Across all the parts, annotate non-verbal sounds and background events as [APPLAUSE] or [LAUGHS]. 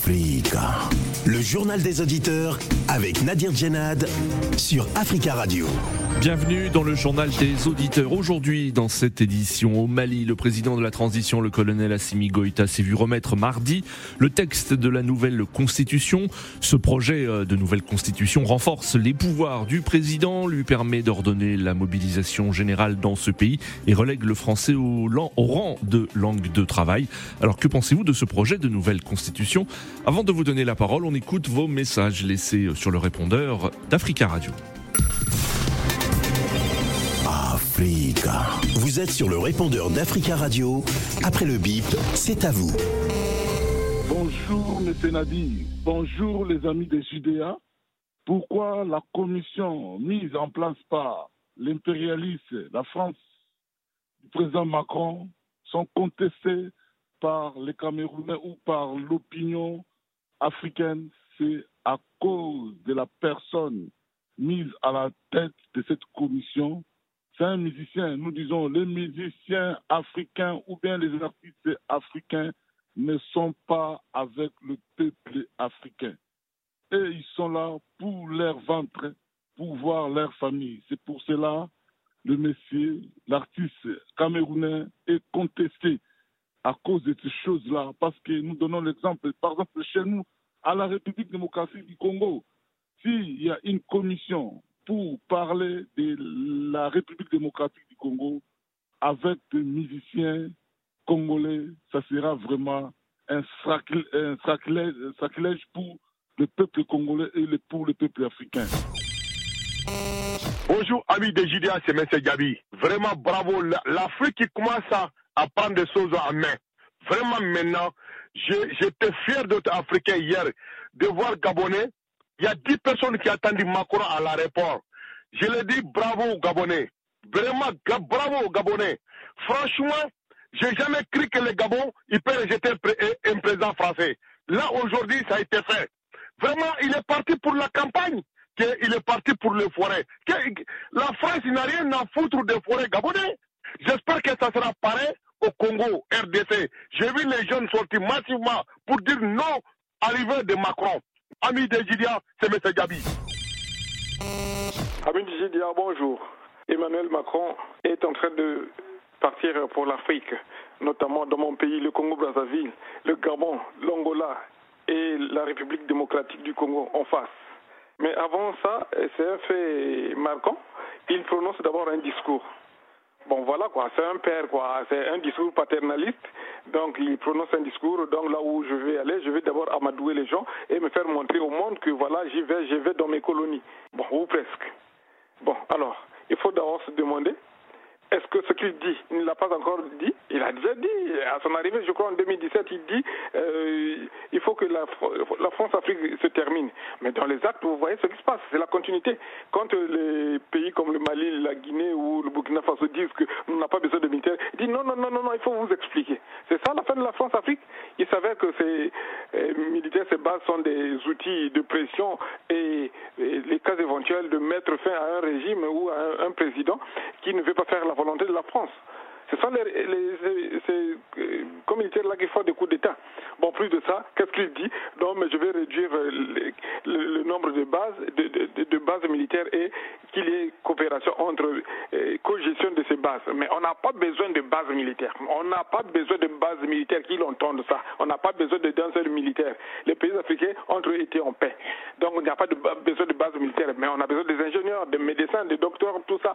Freega Le journal des auditeurs avec Nadir Djenad sur Africa Radio. Bienvenue dans le journal des auditeurs. Aujourd'hui, dans cette édition au Mali, le président de la transition, le colonel Assimi Goïta, s'est vu remettre mardi le texte de la nouvelle constitution. Ce projet euh, de nouvelle constitution renforce les pouvoirs du président, lui permet d'ordonner la mobilisation générale dans ce pays et relègue le français au, au rang de langue de travail. Alors que pensez-vous de ce projet de nouvelle constitution? Avant de vous donner la parole, on écoute vos messages laissés sur le répondeur d'Africa Radio. Africa. Vous êtes sur le répondeur d'Africa Radio. Après le bip, c'est à vous. Bonjour, M. Nadi. Bonjour, les amis des Judéa. Pourquoi la commission mise en place par l'impérialiste, la France, du président Macron, sont contestées par les Camerounais ou par l'opinion africaine C'est à cause de la personne mise à la tête de cette commission c'est un musicien. Nous disons les musiciens africains ou bien les artistes africains ne sont pas avec le peuple africain. Et ils sont là pour leur ventre, pour voir leur famille. C'est pour cela le monsieur, l'artiste camerounais, est contesté à cause de ces choses-là. Parce que nous donnons l'exemple, par exemple, chez nous, à la République démocratique du Congo, s'il y a une commission pour parler de la République démocratique du Congo avec des musiciens congolais, ça sera vraiment un sacrilège, pour le peuple congolais et pour le peuple africain. Bonjour amis de JDA, c'est M. Gabi. Vraiment bravo. L'Afrique qui commence à, prendre des choses en main. Vraiment maintenant, j'étais fier d'être africain hier, de voir Gabonais il y a 10 personnes qui attendent Macron à l'aéroport. Je le dis bravo aux Gabonais. Vraiment, bravo aux Gabonais. Franchement, j'ai jamais cru que le Gabon, il peut rejeter un président français. Là, aujourd'hui, ça a été fait. Vraiment, il est parti pour la campagne. Il est parti pour les forêts. La France n'a rien à foutre des forêts gabonais. J'espère que ça sera pareil au Congo, RDC. J'ai vu les jeunes sortir massivement pour dire non à l'arrivée de Macron. Ami de c'est M. Gabi. Ami de bonjour. Emmanuel Macron est en train de partir pour l'Afrique, notamment dans mon pays, le Congo-Brazzaville, le Gabon, l'Angola et la République démocratique du Congo en face. Mais avant ça, c'est un fait marquant. Il prononce d'abord un discours. Bon, voilà quoi, c'est un père quoi, c'est un discours paternaliste. Donc, il prononce un discours. Donc, là où je vais aller, je vais d'abord amadouer les gens et me faire montrer au monde que voilà, j'y vais, j'y vais dans mes colonies. Bon, ou presque. Bon, alors, il faut d'abord se demander est-ce que ce qu'il dit, il ne l'a pas encore dit Il a déjà dit, à son arrivée, je crois en 2017, il dit euh, il faut que la, la France-Afrique se termine. Mais dans les actes, vous voyez ce qui se passe, c'est la continuité. Quand les pays comme le Mali, la Guinée ou le Burkina Faso disent qu'on n'a pas besoin de militaires, il dit non, non, non, non, non, il faut vous expliquer. C'est ça la fin de la France-Afrique. Il s'avère que ces euh, militaires, ces bases sont des outils de pression et, les cas éventuels de mettre fin à un régime ou à un président qui ne veut pas faire la volonté de la France. Ce sont les, les, ces euh, communitaires-là qui font des coups d'État. Bon, plus de ça, qu'est-ce qu'il dit? Non, mais je vais réduire euh, le, nombre de bases, de, bases militaires et qu'il y ait coopération entre euh, co-gestion de ces bases. Mais on n'a pas besoin de bases militaires. On n'a pas besoin de bases militaires qui l'entendent ça. On n'a pas besoin de danseurs militaires. Les pays africains ont été en paix. Donc, on n'a pas de, besoin de bases militaires, mais on a besoin des ingénieurs, des médecins, des docteurs, tout ça.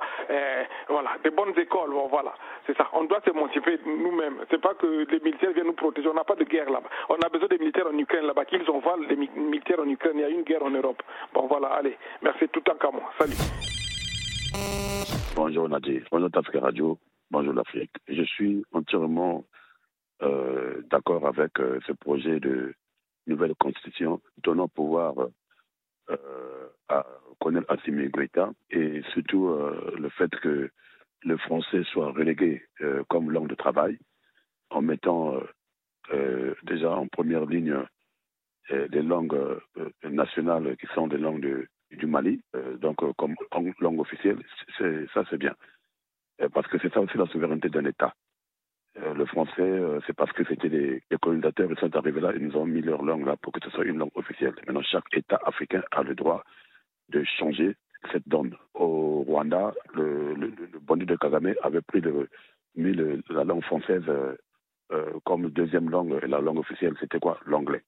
voilà, des bonnes écoles. voilà, c'est ça [LAUGHS] on doit s'émanciper nous-mêmes. C'est pas que les militaires viennent nous protéger. On n'a pas de guerre là-bas. On a besoin des militaires en Ukraine là-bas. Qu'ils envoient les militaires en Ukraine. Il y a une guerre en Europe. Bon, voilà, allez. Merci tout en cas moi. Salut. Bonjour Nadir. Bonjour Tafka Radio. Bonjour l'Afrique. Je suis entièrement euh, d'accord avec euh, ce projet de nouvelle constitution donnant pouvoir euh, à Colonel Assimi Goïta et surtout le fait que le français soit relégué euh, comme langue de travail, en mettant euh, euh, déjà en première ligne des langues nationales qui sont des langues du Mali, donc comme langue officielle, ça c'est bien. parce que c'est ça aussi la souveraineté d'un État. Le français, c'est parce que c'était les, colonisateurs, ils sont arrivés là, ils nous ont mis leur langue là pour que ce soit une langue officielle. Maintenant, chaque État africain a le droit de changer cette donne. Au Rwanda, le, bandit de Kagame avait pris mis la langue française comme deuxième langue, et la langue officielle, c'était quoi? L'anglais.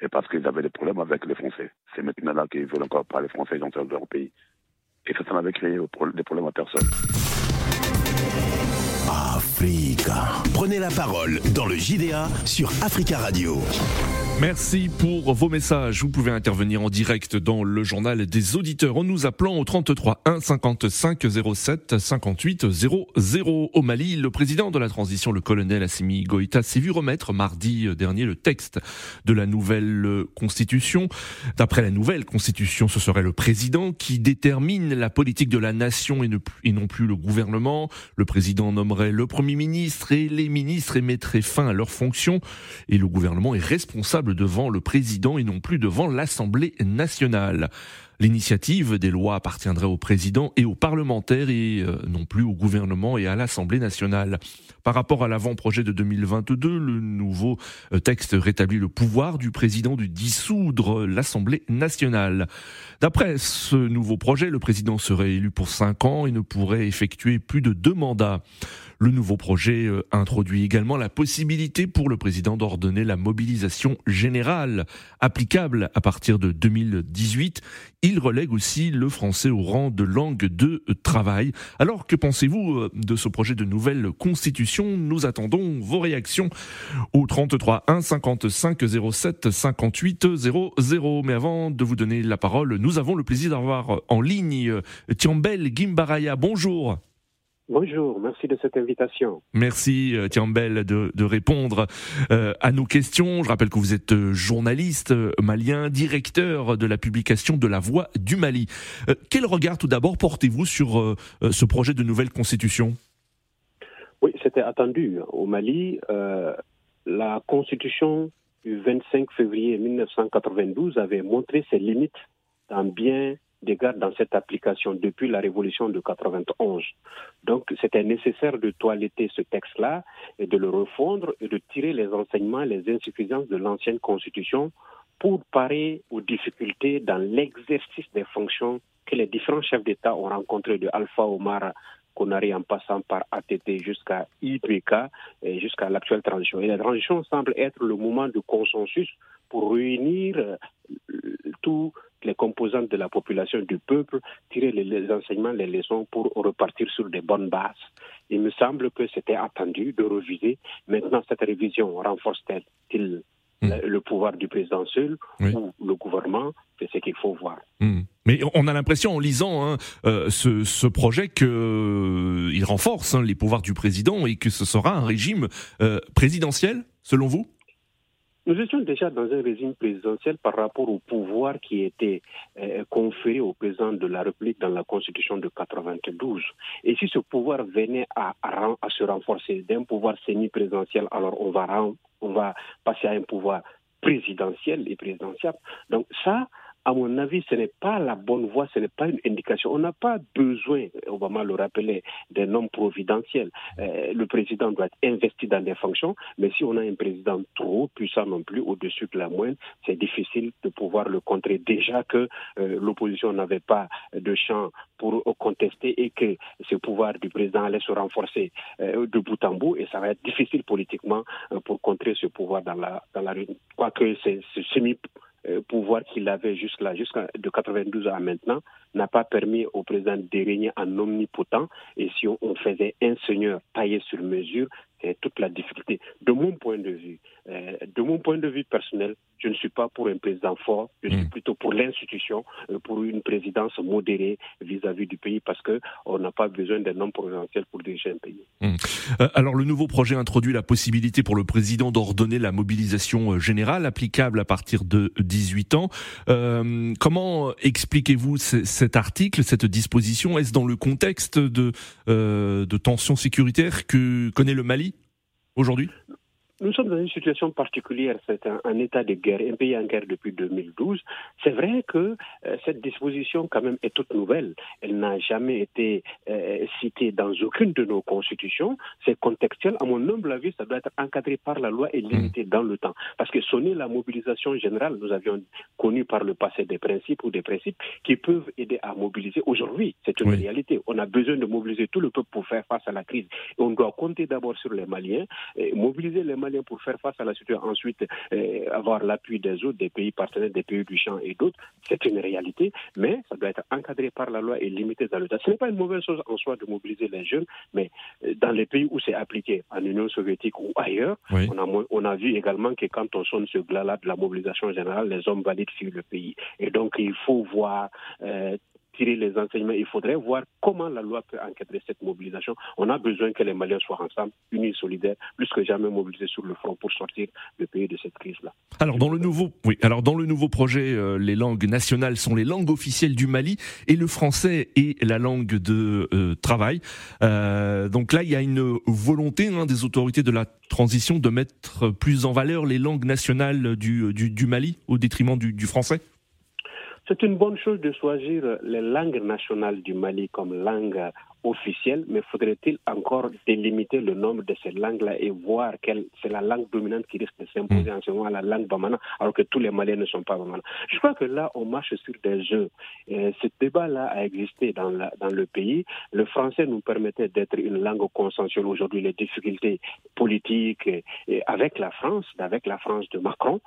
Et parce qu'ils avaient des problèmes avec les Français. C'est maintenant là qu'ils veulent encore parler français dans leur pays. Et ça, ça n'avait créé des problèmes à personne. Africa. Prenez la parole dans le JDA sur Africa Radio. Merci pour vos messages. Vous pouvez intervenir en direct dans le journal des auditeurs en nous appelant au 33 1 55 07 58 00. Au Mali, le président de la transition, le colonel Assimi Goïta, s'est vu remettre mardi dernier le texte de la nouvelle constitution. D'après la nouvelle constitution, ce serait le président qui détermine la politique de la nation et, et non plus le gouvernement. Le président nommerait le premier ministre et les ministres et mettrait fin à leurs fonctions et le gouvernement est responsable devant le président et non plus devant l'Assemblée nationale. L'initiative des lois appartiendrait au président et aux parlementaires et euh, non plus au gouvernement et à l'Assemblée nationale. Par rapport à l'avant-projet de 2022, le nouveau euh, texte rétablit le pouvoir du président de dissoudre l'Assemblée nationale. D'après ce nouveau projet, le président serait élu pour cinq ans et ne pourrait effectuer plus de deux mandats. Le nouveau projet euh, introduit également la possibilité pour le président d'ordonner la mobilisation générale applicable à partir de 2018. Il relègue aussi le français au rang de langue de travail. Alors que pensez-vous euh, de ce projet de nouvelle constitution? Nous attendons vos réactions au 33 1 55 07 58 00. Mais avant de vous donner la parole, nous avons le plaisir d'avoir en ligne euh, Tiambel Gimbaraya. Bonjour. Bonjour, merci de cette invitation. Merci euh, Tiambel de, de répondre euh, à nos questions. Je rappelle que vous êtes euh, journaliste malien, directeur de la publication de La Voix du Mali. quel regard tout d'abord portez-vous sur ce projet de nouvelle constitution? Oui, c'était attendu. Au Mali, la constitution du 25 février 1992 avait montré ses limites dans bien d'égards dans cette application depuis la révolution de 91. Donc, c'était nécessaire de toiletter ce texte-là et de le refondre et de tirer les enseignements, les insuffisances de l'ancienne constitution pour parer aux difficultés dans l'exercice des fonctions que les différents chefs d'État ont rencontrées de Alpha Omar Konari en passant par ATT jusqu'à IPK et jusqu'à l'actuelle transition. Et la transition semble être le moment de consensus pour réunir euh, tous les composantes de la population, du peuple, tirer les, enseignements, les leçons pour repartir sur des bonnes bases. Il me semble que c'était attendu de reviser. Maintenant, cette révision renforce-t-elle hmm. le pouvoir du président seul ou le gouvernement? C'est ce qu'il faut voir. Hmm. Mais on a l'impression en lisant hein, euh, ce, projet qu'il euh, renforce hein, les pouvoirs du président et que ce sera un régime euh, présidentiel, selon vous? Nous étions déjà dans un régime présidentiel par rapport au pouvoir qui était euh, conféré au président de la République dans la Constitution de 92. Et si ce pouvoir venait à, se renforcer d'un pouvoir semi-présidentiel, alors on va, passer à un pouvoir présidentiel et présidentiel. Donc ça, à mon avis, ce n'est pas la bonne voie, ce n'est pas une indication. On n'a pas besoin, Obama le rappelait, d'un homme providentiel. Euh, le président doit être investi dans des fonctions, mais si on a un président trop puissant non plus, au-dessus de la moyenne, c'est difficile de pouvoir le contrer. Déjà que euh, l'opposition n'avait pas de champ pour contester et que ce pouvoir du président allait se renforcer euh, de bout en bout, et ça va être difficile politiquement pour contrer ce pouvoir dans la, dans la rue. Quoique c'est semi pouvoir qu'il avait jusque-là, jusqu'à de 92 à maintenant, n'a pas permis au président de régner en omnipotent. Et si on, faisait un seigneur taillé sur mesure, c'est toute la difficulté. De mon point de vue, euh, de mon point de vue personnel, je ne suis pas pour un président fort, je suis hmm. plutôt pour l'institution, euh, pour une présidence modérée vis-à-vis du pays, parce que on n'a pas besoin d'un homme présidentiel pour diriger un pays. Hmm. Euh, alors le nouveau projet introduit la possibilité pour le président d'ordonner la mobilisation générale applicable à partir de 18 ans. comment expliquez-vous cet article, cette disposition? Est-ce dans le contexte de, de tensions sécuritaires que connaît le Mali aujourd'hui? Nous sommes dans une situation particulière. C'est un, état de guerre, un pays en guerre depuis 2012. C'est vrai que euh, cette disposition, quand même, est toute nouvelle. Elle n'a jamais été euh, citée dans aucune de nos constitutions. C'est contextuel. À mon humble avis, ça doit être encadré par la loi et limité dans le temps. Parce que sonner la mobilisation générale, nous avions connu par le passé des principes ou des principes qui peuvent aider à mobiliser. Aujourd'hui, c'est une réalité. On a besoin de mobiliser tout le peuple pour faire face à la crise. Et on doit compter d'abord sur les Maliens, et mobiliser les Maliens pour faire face à la situation, ensuite euh, avoir l'appui des autres, des pays partenaires, des pays du champ et d'autres. C'est une réalité, mais ça doit être encadré par la loi et limité dans le temps. Ce n'est pas une mauvaise chose en soi de mobiliser les jeunes, mais euh, dans les pays où c'est appliqué, en Union soviétique ou ailleurs, on, a, on a vu également que quand on sonne ce glas-là de la mobilisation générale, les hommes valides fuient le pays. Et donc, il faut voir euh, tirer les enseignements. Il faudrait voir comment la loi peut encadrer cette mobilisation. On a besoin que les Maliens soient ensemble, unis, solidaires, plus que jamais mobilisés sur le front pour sortir le pays de cette crise-là. Alors dans le nouveau, oui, alors dans le nouveau projet, euh, les langues nationales sont les langues officielles du Mali et le français est la langue de euh, travail. Euh, donc là, il y a une volonté hein, des autorités de la transition de mettre plus en valeur les langues nationales du, Mali au détriment du français. C'est une bonne chose de choisir les langues nationales du Mali comme langue officielle, mais faudrait-il encore délimiter le nombre de ces langues-là et voir quelle c'est la langue dominante qui risque de s'imposer mm. en ce moment, la langue bamana, alors que tous les Maliens ne sont pas bamana. Je crois que là, on marche sur des jeux. Et ce débat-là a existé dans, la, dans le pays. Le français nous permettait d'être une langue consensuelle. Aujourd'hui, les difficultés politiques et avec la France, avec la France de Macron,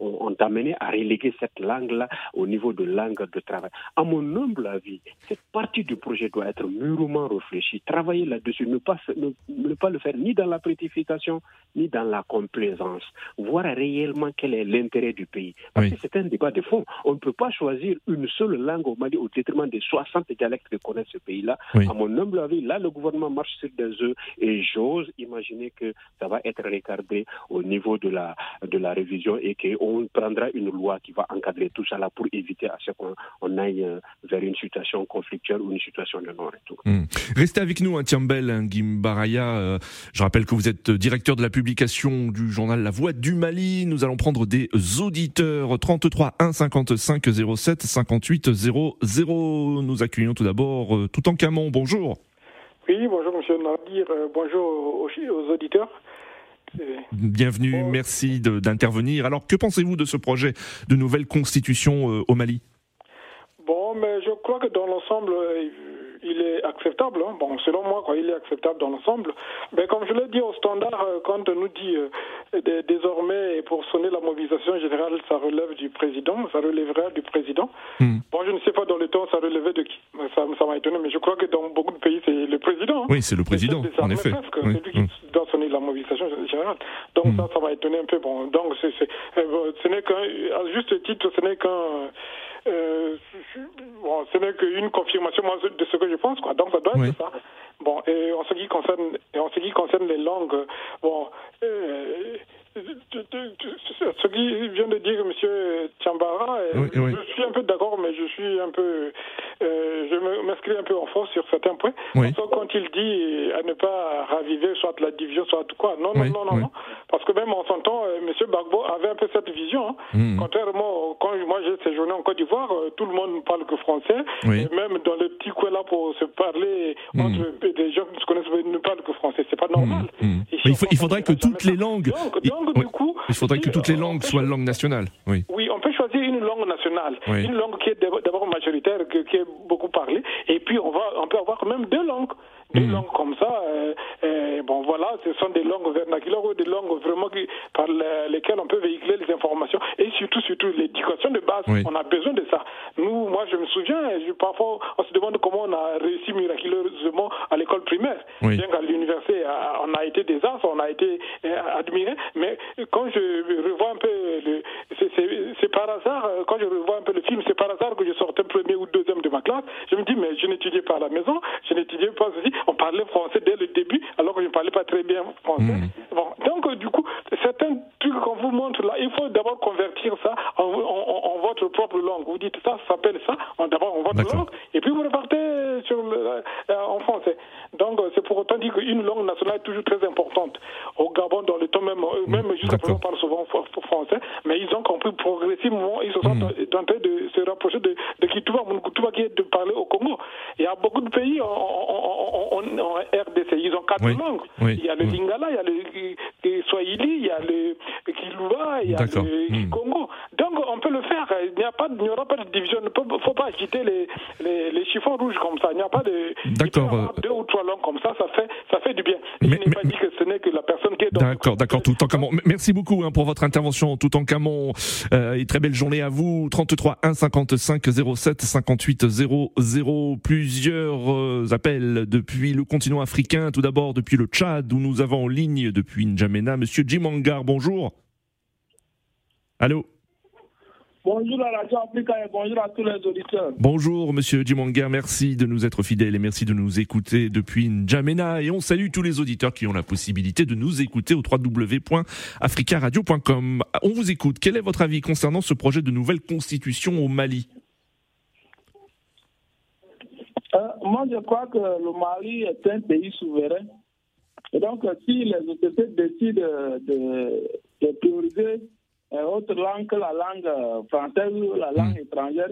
ont, amené à reléguer cette langue-là au niveau de langue de travail. À mon humble avis, cette partie du projet doit être mûrement réfléchi, travailler là-dessus, ne pas, ne, pas le faire ni dans la prétification, ni dans la complaisance, voir réellement quel est l'intérêt du pays. Parce que c'est un débat de fond. On ne peut pas choisir une seule langue au Mali au détriment des 60 dialectes que connaît ce pays-là. À mon humble avis, là, le gouvernement marche sur des œufs et j'ose imaginer que ça va être regardé au niveau de la, de la révision et qu'on prendra une loi qui va encadrer tout ça là pour éviter à ce qu'on aille euh, vers une situation conflictuelle ou une situation de non-retour. Hmm. Restez avec nous, hein, Tiambel hein, Gimbaraya. Euh, je rappelle que vous êtes directeur de la publication du journal La Voix du Mali. Nous allons prendre des auditeurs 33 1 55 07 58 00. Nous accueillons tout d'abord euh, tout en Camon. Bonjour. Oui, bonjour Monsieur Nadir. Euh, bonjour aussi aux auditeurs. Bienvenue, merci d'intervenir. Alors, que pensez-vous de ce projet de nouvelle constitution au Mali? Bon, mais je crois que dans l'ensemble, est acceptable. Hein. Bon, selon moi, quoi, il est acceptable dans l'ensemble. Mais comme je l'ai dit au standard, euh, quand on nous dit euh, désormais, pour sonner la mobilisation générale, ça relève du président, ça relèverait du président. Hmm. Bon, je ne sais pas dans le temps, ça relevait de qui. Ça, m'a étonné, mais je crois que dans beaucoup de pays, c'est le président. Hein. Oui, c'est le président, en effet. C'est lui qui hmm. doit sonner la mobilisation générale. Donc hmm. ça, ça m'a étonné un peu. Bon, donc c'est, euh, ce n'est qu'un, à juste titre, ce n'est qu'un euh, bon, ce n'est qu'une confirmation de ce que je pense, quoi. Donc ça doit être ça. Bon, et en ce qui concerne, et en ce qui concerne les langues, bon, euh, ce qui vient de dire M. Tiambara, euh, je suis un peu d'accord, mais je suis un peu, euh, je m'inscris un peu en force sur certains points. quand il dit à ne pas raviver soit la division, soit quoi, non, non, non, non, parce que même en son temps, euh, M. Bagbo avait un peu cette vision. Hein. Hmm. Contrairement, quand moi j'ai séjourné en Côte d'Ivoire, tout le monde ne parle que français, et même dans les petits coins là pour se parler hmm. entre des gens qui se connaissent ne parlent que français, c'est pas normal. Hmm. Il, il, faudrait que toutes les langues. Il faudrait que toutes les langues soient langue nationale. Oui. oui, on peut choisir une langue nationale, une langue qui est d'abord majoritaire, qui est beaucoup parlée, et puis on, va, on peut avoir même deux langues. Des hmm. langues comme ça, euh, euh, bon voilà, ce sont des langues vernaculaires ou des langues vraiment qui, par lesquelles on peut véhiculer les informations et surtout, surtout l'éducation de base. On a besoin de ça. Nous, moi, je me souviens, parfois, on se demande comment on a réussi miraculeusement à l'école primaire. Bien qu'à l'université, on a été des as, on a été euh, admiré, mais quand je revois un peu, c'est par hasard, quand je revois un peu le film, c'est par hasard que je sortais premier ou deuxième de ma classe. Je me dis, mais je n'étudiais pas à la maison, je n'étudiais pas ceci on parlait français dès le début, alors que je ne parlais pas très bien français. Hmm. Bon, donc, euh, du coup, certains trucs qu'on vous montre là, il faut d'abord convertir ça en, votre propre langue. Vous dites ça, ça s'appelle ça, d'abord en votre langue, et puis vous repartez sur euh, en français. Donc, euh, c'est pour autant dire qu'une langue nationale est toujours très importante. Au Gabon, dans le temps même, même jusqu'à présent parlent souvent français, mais ils ont compris progressivement, ils se sont mm. en train de se rapprocher de, de Kitouba, qui est de parler au Congo. Il y a beaucoup de pays en, en, RDC, ils ont quatre langues. Il y a le Lingala, il y a le, Swahili, il y a le Kiluba, il y a le. Congo. Donc on peut le faire. Il n'y a pas, il n'y aura pas de division. Il ne faut pas agiter les, les, les, chiffons rouges comme ça. Il n'y a pas de. D'accord. Deux ou trois langues comme ça, ça fait, ça fait du bien. Mais, je n'ai pas dit que ce n'est que la D'accord, d'accord. Tout en Camon. Merci beaucoup hein, pour votre intervention. Tout en Camon. Euh, et très belle journée à vous. 33 1 55 07 58 00. Plusieurs euh, appels depuis le continent africain. Tout d'abord depuis le Tchad où nous avons en ligne depuis N'Djamena Monsieur Jim Angar. Bonjour. Allô? Bonjour à Radio Africa et bonjour à tous les auditeurs. Bonjour Monsieur Djimonga, merci de nous être fidèles et merci de nous écouter depuis N'Djamena et on salue tous les auditeurs qui ont la possibilité de nous écouter au www.africaradio.com. On vous écoute, quel est votre avis concernant ce projet de nouvelle constitution au Mali? Euh, Moi je crois que le Mali est un pays souverain et donc si les autorités décident de, de prioriser autre langue que la langue euh, française ou la langue hmm. étrangère,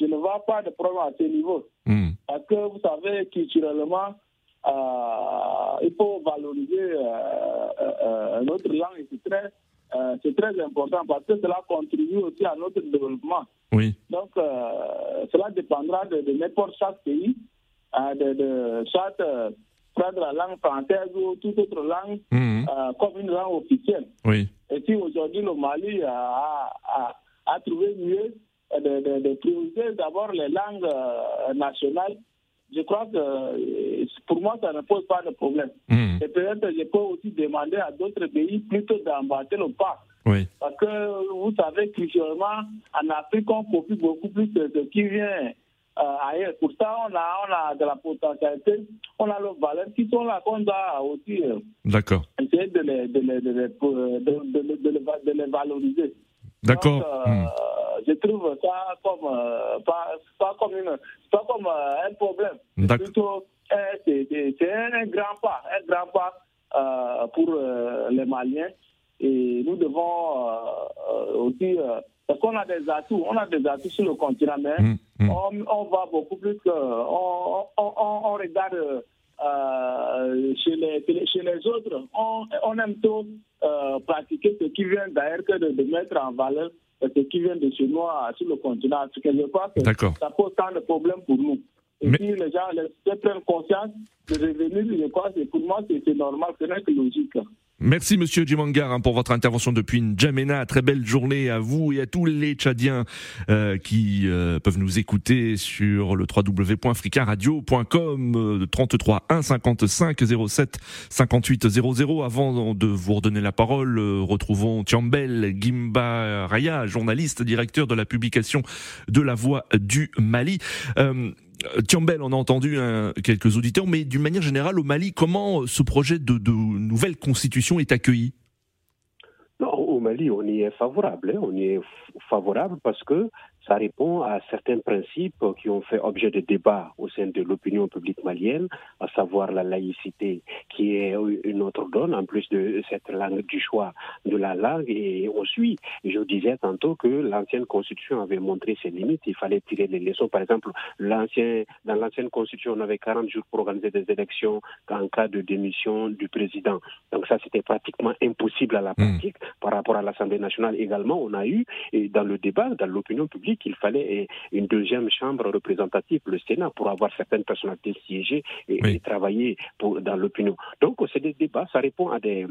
je ne vois pas de problème à ce niveau. Hmm. Parce que vous savez, culturellement, euh, il faut valoriser euh, notre langue et c'est très, c'est très important parce que cela contribue aussi à notre développement. Oui. Donc, cela dépendra de, n'importe chaque pays, de, de chaque prendre la langue française ou toute autre langue mhm. euh, comme une langue officielle. Oui. Et si aujourd'hui le Mali a, a, trouvé mieux de, de, prioriser d'abord les langues euh, nationales, je crois que euh, pour moi, ça ne pose pas de problème. Mhm. Et peut-être je peux aussi demander à d'autres pays plutôt d'embarquer le pas. Oui. Parce que vous savez, culturellement, en Afrique, on profite beaucoup plus de ce qui vient euh, ailleurs. Pour ça, on a, on a de la potentialité, on a leurs valeurs qui sont là qu'on doit aussi D'accord. essayer de les, de les, de les, de, les valoriser. D'accord. Euh, hmm. Je trouve ça comme, pas, pas comme, une, pas comme un problème. Plutôt, c'est un grand pas, un grand pas pour les Maliens. Et nous devons aussi parce qu'on a des atouts, on a des atouts sur le continent, mais mm, mm. On, va beaucoup plus que. On, on, regarde euh, chez, les, chez les autres, on, aime trop euh, pratiquer ce qui vient d'ailleurs que de, mettre en valeur ce qui vient de chez nous sur le continent africain. Je crois que ça pose tant de problèmes pour nous. Et si les gens les, prennent conscience de revenir, je crois que pour moi, c'est normal, ce n'est que logique. Merci Monsieur Djimangar hein, pour votre intervention depuis N'Djamena. Très belle journée à vous et à tous les Tchadiens euh, qui euh, peuvent nous écouter sur le www.africaradio.com 33 1 55 07 58 00. Avant de vous redonner la parole, euh, retrouvons Tiambel Gimba Raya, journaliste, directeur de la publication de La Voix du Mali. Tiambel, on a entendu hein, quelques auditeurs, mais d'une manière générale, au Mali, comment ce projet de, nouvelle constitution est accueilli? Au Mali, on y est favorable. Hein. On y est favorable parce que ça répond à certains principes qui ont fait objet de débat au sein de l'opinion publique malienne, à savoir la laïcité, qui est une autre donne, en plus de cette langue, du choix de la langue. Et on suit. Je disais tantôt que l'ancienne constitution avait montré ses limites. Il fallait tirer les leçons. Par exemple, l'ancien, dans l'ancienne constitution, on avait 40 jours pour organiser des élections en cas de démission du président. Donc ça, c'était pratiquement impossible à la hmm. pratique. Par rapport à l'Assemblée nationale également, on a eu, et dans le débat, dans l'opinion publique, qu'il fallait une deuxième chambre représentative, le Sénat, pour avoir certaines personnalités siégées et, travailler pour, dans l'opinion. Donc, c'est des débats, ça répond à des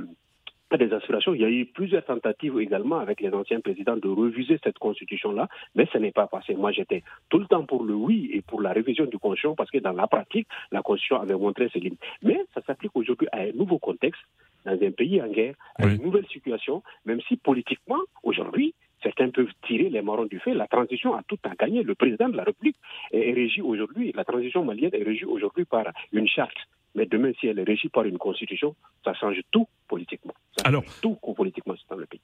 des aspirations. Il y a eu plusieurs tentatives également avec les anciens présidents de reviser cette constitution-là, mais ce n'est pas passé. Moi, j'étais tout le temps pour le oui et pour la révision du constitution parce que dans la pratique, la constitution avait montré ses limites. Mais ça s'applique aujourd'hui à un nouveau contexte, dans un pays en guerre, à une nouvelle situation, même si politiquement, aujourd'hui, Certains peuvent tirer les marrons du fait. La transition a tout à gagner. Le président de la République est, régi aujourd'hui, la transition malienne est régie aujourd'hui par une charte. Mais demain, si elle est régie par une constitution, ça change tout politiquement. Ça Alors, tout politiquement dans le pays.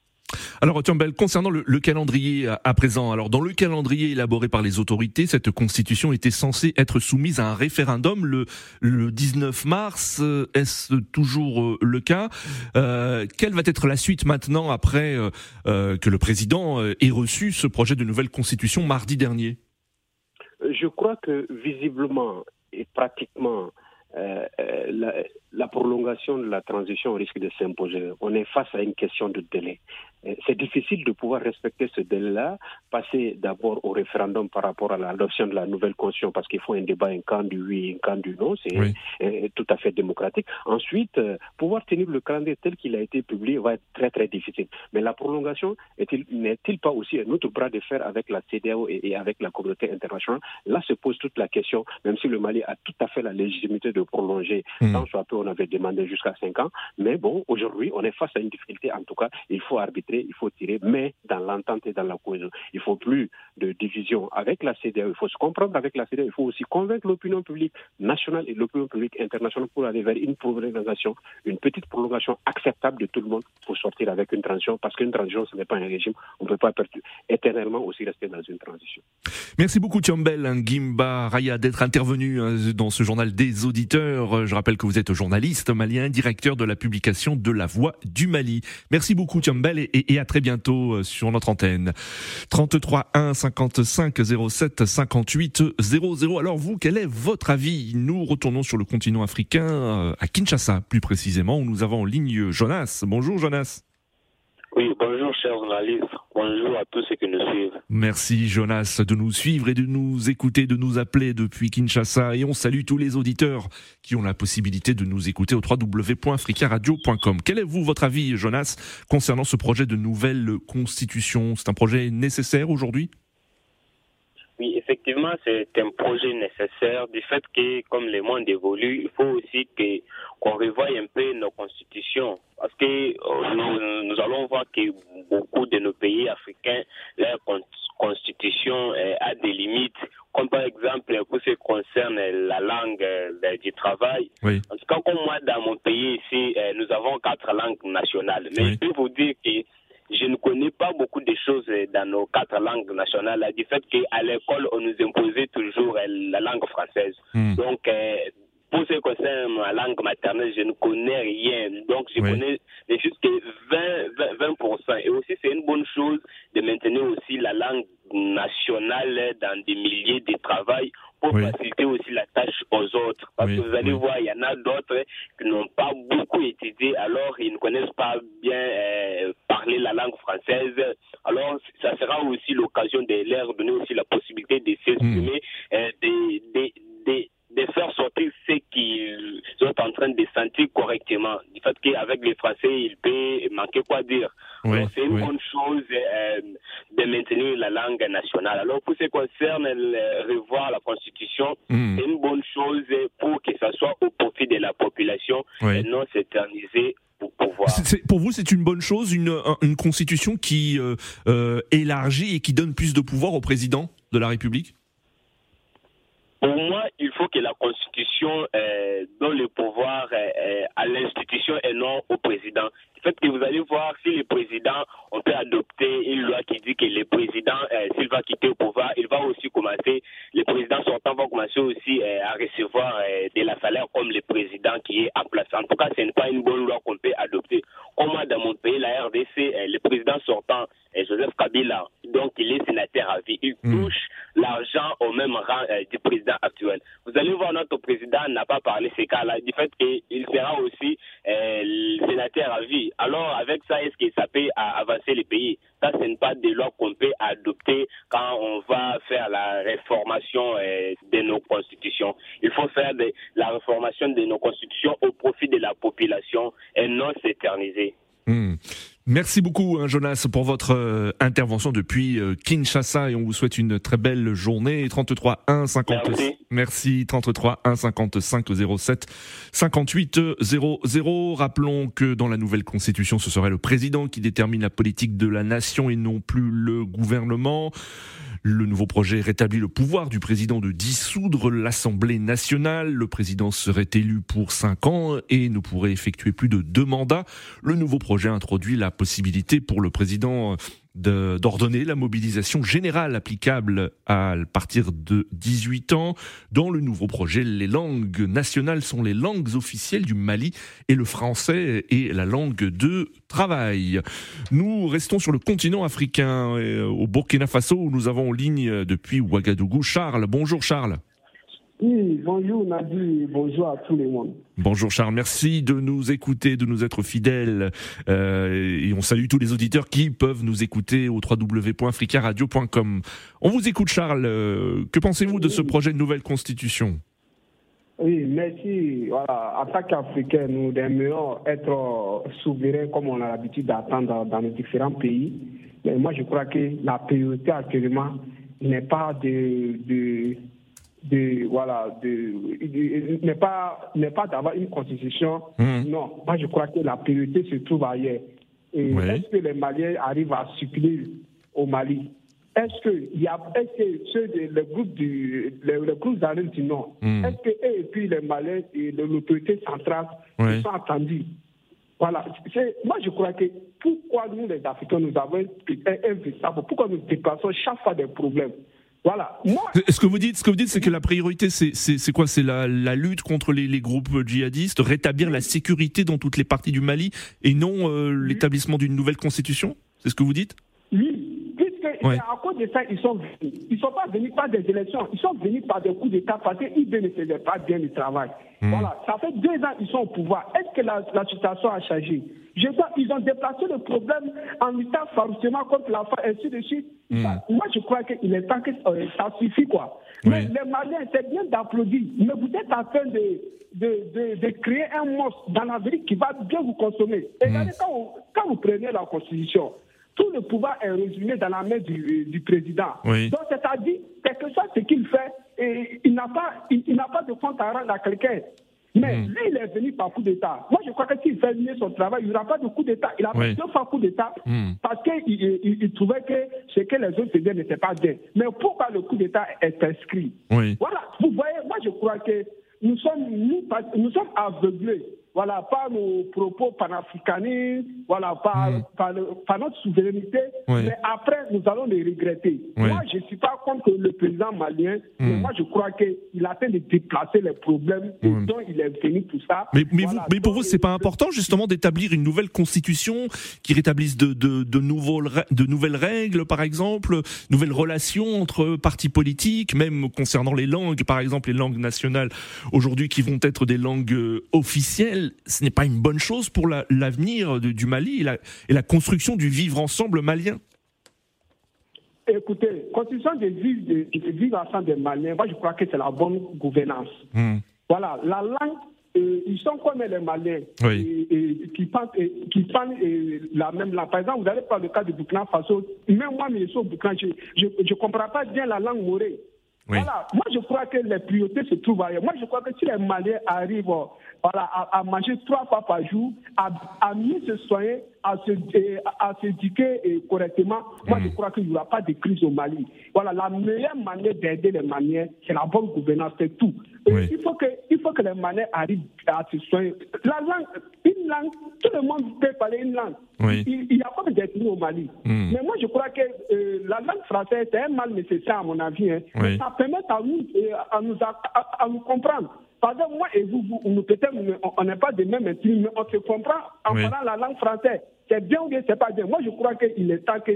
Alors Bell, concernant le, calendrier à, présent, alors dans le calendrier élaboré par les autorités, cette constitution était censée être soumise à un référendum le, le 19 mars. Est-ce toujours le cas? Euh, Quelle va être la suite maintenant après que le président ait reçu ce projet de nouvelle constitution mardi dernier? Je crois que visiblement et pratiquement euh, euh, la, la, prolongation de la transition risque de s'imposer. On est face à une question de délai. Euh, c'est difficile de pouvoir respecter ce délai-là, passer d'abord au référendum par rapport à l'adoption de la nouvelle constitution, parce qu'il faut un débat, un camp du oui, un camp du non, c'est tout à fait démocratique. Ensuite, pouvoir tenir le calendrier tel qu'il a été publié va être très très difficile. Mais la prolongation n'est-il pas aussi un autre bras de fer avec la CDAO et, avec la communauté internationale? Là se pose toute la question, même si le Mali a tout à fait la légitimité de prolonger. Mmh. Tant soit peu, on avait demandé jusqu'à 5 ans. Mais bon, aujourd'hui, on est face à une difficulté. En tout cas, il faut arbitrer, il faut tirer, mais dans l'entente et dans la cohésion. Il faut plus de division avec la CDAO. Il faut se comprendre avec la CDAO. Il faut aussi convaincre l'opinion publique nationale et l'opinion publique internationale pour aller vers une prolongation, une petite prolongation acceptable de tout le monde pour sortir avec une transition. Parce qu'une transition, ce n'est pas un régime. On ne peut pas éternellement aussi rester dans une transition. Merci beaucoup, Tiambel Gimba Raya, d'être intervenu hein, dans ce journal des auditeurs. Je rappelle que vous êtes malien, directeur de la publication de La Voix du Mali. Merci beaucoup Tiambel et, et à très bientôt euh, sur notre antenne. 33 1 55 07 58 00. Alors vous, quel est votre avis? Nous retournons sur le continent africain, euh, à Kinshasa plus précisément, où nous avons en ligne Jonas. Bonjour Jonas. Oui, bonjour chers journalistes, bonjour à tous ceux qui nous suivent. Merci Jonas de nous suivre et de nous écouter, de nous appeler depuis Kinshasa et on salue tous les auditeurs qui ont la possibilité de nous écouter au www.africaradio.com. Quel est vous votre avis Jonas concernant ce projet de nouvelle constitution? C'est un projet nécessaire aujourd'hui? Oui, effectivement, c'est un projet nécessaire du fait que, comme le monde évolue, il faut aussi que qu'on revoie un peu nos constitutions. Parce que euh, nous, allons voir que beaucoup de nos pays africains, leur constitution euh, a des limites, comme par exemple pour ce qui concerne la langue euh, du travail. En tout cas, comme moi, dans mon pays ici, nous avons quatre langues nationales. Mais je peux vous dire que je ne connais pas beaucoup de choses dans nos quatre langues nationales, du fait qu'à l'école, on nous imposait toujours la langue française. Hmm. Donc, euh, pour ce qui concerne ma langue maternelle, je ne connais rien. Donc, je connais juste 20, 20, Et aussi, c'est une bonne chose de maintenir aussi la langue nationale dans des milliers de travail pour faciliter aussi la tâche aux autres. Parce que vous allez voir, il y en a d'autres qui n'ont pas beaucoup étudié, alors ils ne connaissent pas bien euh, parler la langue française. Alors, ça sera aussi l'occasion de leur donner aussi la possibilité de s'exprimer, hmm. euh, de, de faire sortir ce qu'ils sont en train de sentir correctement. Du fait qu'avec les Français, il peut manquer quoi dire. c'est une bonne chose euh, de maintenir la langue nationale. Alors, pour ce qui concerne revoir la Constitution, hmm. c'est une bonne chose pour que ça soit au profit de la population et non s'éterniser pour vous, c'est une bonne chose, une, une constitution qui euh, euh, élargit et qui donne plus de pouvoir au président de la République? Pour moi, il faut que la Constitution euh, donne le pouvoir euh, euh, à l'institution et non au président. Le fait que vous allez voir si le président, on peut adopter une loi qui dit que le président, s'il va quitter le pouvoir, il va aussi commencer, le président sortant va commencer aussi à recevoir de la salaire comme le président qui est en place. En tout cas, ce n'est pas une bonne loi qu'on peut adopter. Comme dans mon pays, la RDC, le président sortant, Joseph Kabila, donc il est sénateur à vie. Il hmm. touche l'argent au même rang du président actuel. Vous allez voir, notre président n'a pas parlé ces cas-là, du fait qu'il sera aussi euh, sénateur à vie. Alors, avec ça, est-ce que ça peut avancer le pays? Ça, ce n'est pas des lois qu'on peut adopter quand on va faire la réformation euh, de nos constitutions. Il faut faire la réformation de nos constitutions au profit de la population et non s'éterniser. Hmm. Merci beaucoup hein, Jonas pour votre euh, intervention depuis euh, Kinshasa et on vous souhaite une très belle journée. 33 1 50 merci. merci. 33 1 55 07 58 00 rappelons que dans la nouvelle constitution ce serait le président qui détermine la politique de la nation et non plus le gouvernement Le nouveau projet rétablit le pouvoir du président de dissoudre l'Assemblée nationale. Le président serait élu pour cinq ans et ne pourrait effectuer plus de deux mandats. Le nouveau projet introduit la possibilité pour le président d'ordonner la mobilisation générale applicable à partir de 18 ans. Dans le nouveau projet, les langues nationales sont les langues officielles du Mali et le français est la langue de travail. Nous restons sur le continent africain, au Burkina Faso, où nous avons en ligne depuis Ouagadougou Charles. Bonjour Charles. Oui, bonjour Nadi, bonjour à tout le monde. Bonjour Charles, merci de nous écouter, de nous être fidèles. Euh, et on salue tous les auditeurs qui peuvent nous écouter au www.africaradio.com. On vous écoute Charles, euh, que pensez-vous de ce projet de nouvelle constitution? Oui, merci. Voilà, en tant qu'Africains, nous aimerions être souverains comme on a l'habitude d'attendre dans les différents pays. Mais moi, je crois que la priorité actuellement n'est pas de, de de voilà de, n'est pas n'est pas d'avoir une constitution. Hmm. non. Moi je crois que la priorité se trouve ailleurs. Et est-ce que les Maliens arrivent à circuler au Mali? Est-ce que il y a est-ce que ceux de, le groupe du le, le groupe du Nord est-ce que eux et puis les Maliens et l'autorité centrale sont attendus voilà. Moi, je crois que pourquoi nous, les Africains, nous avons un, pourquoi nous déplaçons chaque fois des problèmes? Voilà. ce que vous dites, ce que vous dites, c'est que la priorité, c'est quoi? C'est la, la, lutte contre les, les, groupes djihadistes, rétablir la sécurité dans toutes les parties du Mali, et non euh, l'établissement d'une nouvelle constitution? C'est ce que vous dites? Oui, puisque à cause de ça, ils sont venus. Ils ne sont pas venus par des élections, ils sont venus par des coups d'État parce qu'ils ne faisaient pas bien le travail. Hmm. Voilà, ça fait deux ans qu'ils sont au pouvoir. Est-ce que la, la situation a changé? Je crois qu'ils ont déplacé le problème en luttant farouchement contre la faim, ainsi de suite. Hmm. Moi, je crois qu'il est temps que euh, ça suffit, quoi. Mais les Maliens, c'est bien d'applaudir, mais vous êtes en train de, de, de, créer un monstre dans la qui va bien vous consommer. Et hmm. quand, vous, prenez la Constitution, tout le pouvoir est résumé dans la main du, du président. Donc, c'est-à-dire, quelque chose ce qu'il fait, et il n'a pas, il, il n'a pas de compte à rendre à quelqu'un. Mais hmm. lui, il est venu par coup d'État. Moi, je crois que s'il fait mieux son travail, il n'y aura pas de coup d'État. Il a fait deux fois coup d'État hmm. parce qu'il il, trouvait que ce que les autres faisaient n'était pas bien. Mais pourquoi le coup d'État est inscrit? Voilà, vous voyez, moi, je crois que nous sommes, nous, nous sommes aveuglés voilà, par nos propos panafricanistes, voilà, par, hmm. par, notre souveraineté, mais après, nous allons les regretter. Moi, je ne suis pas contre le président malien, mais hmm. moi, je crois qu'il a fait de déplacer les problèmes dont il est venu tout ça. Mais, mais, vous, mais pour vous, c'est pas important, justement, d'établir une nouvelle constitution qui rétablisse de, de, de, nouveaux, de nouvelles règles, par exemple, nouvelles relations entre partis politiques, même concernant les langues, par exemple, les langues nationales aujourd'hui qui vont être des langues euh, ce n'est pas une bonne chose pour l'avenir du Mali et la, construction du vivre ensemble malien Écoutez, construction du vivre, vivre ensemble des Maliens, moi je crois que c'est la bonne gouvernance. Hmm. Voilà, la langue euh, ils sont comme les Maliens qui parlent, qui parlent la même langue. Par exemple, vous allez parler le cas du Burkina Faso. Même moi, mais au Burkina, je ne comprends pas bien la langue morée. Voilà, moi je crois que les priorités se trouvent ailleurs. Moi je crois que si les Maliens arrivent voilà, à, manger trois fois par jour, à, à mieux se soigner, à se à s'éduquer correctement, moi je mm. crois qu'il n'y aura pas de crise au Mali. Voilà, la meilleure manière d'aider les Maliens, c'est la bonne gouvernance, c'est tout. il, faut que, il faut que les Maliens arrivent à se soigner. La langue, une langue, tout le monde peut parler une langue. Il, y a pas d'ethnie au Mali. Mm. Mais moi je crois que euh, la langue française, c'est un mal nécessaire à mon avis. Hein. Ça permet à nous, euh, à nous, à nous comprendre. Par exemple, moi et vous, vous peut-être on n'est pas des mêmes ethnies, mais on se comprend en parlant la langue française. C'est bien ou bien c'est pas bien? Moi, je crois qu'il est temps que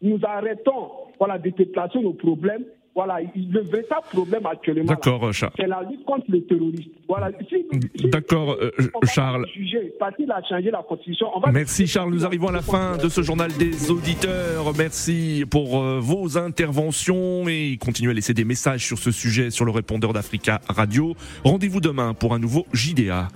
nous arrêtons voilà, de déplacer nos problèmes voilà, le véritable problème actuellement, D'accord, c'est la lutte contre le terrorisme. Voilà. D'accord, euh, Charles. Juger, a changé la constitution. Merci, Charles. Nous arrivons à la fin de ce journal des auditeurs. Merci pour euh, vos interventions et continuez à laisser des messages sur ce sujet sur le répondeur d'Africa Radio. Rendez-vous demain pour un nouveau JDA.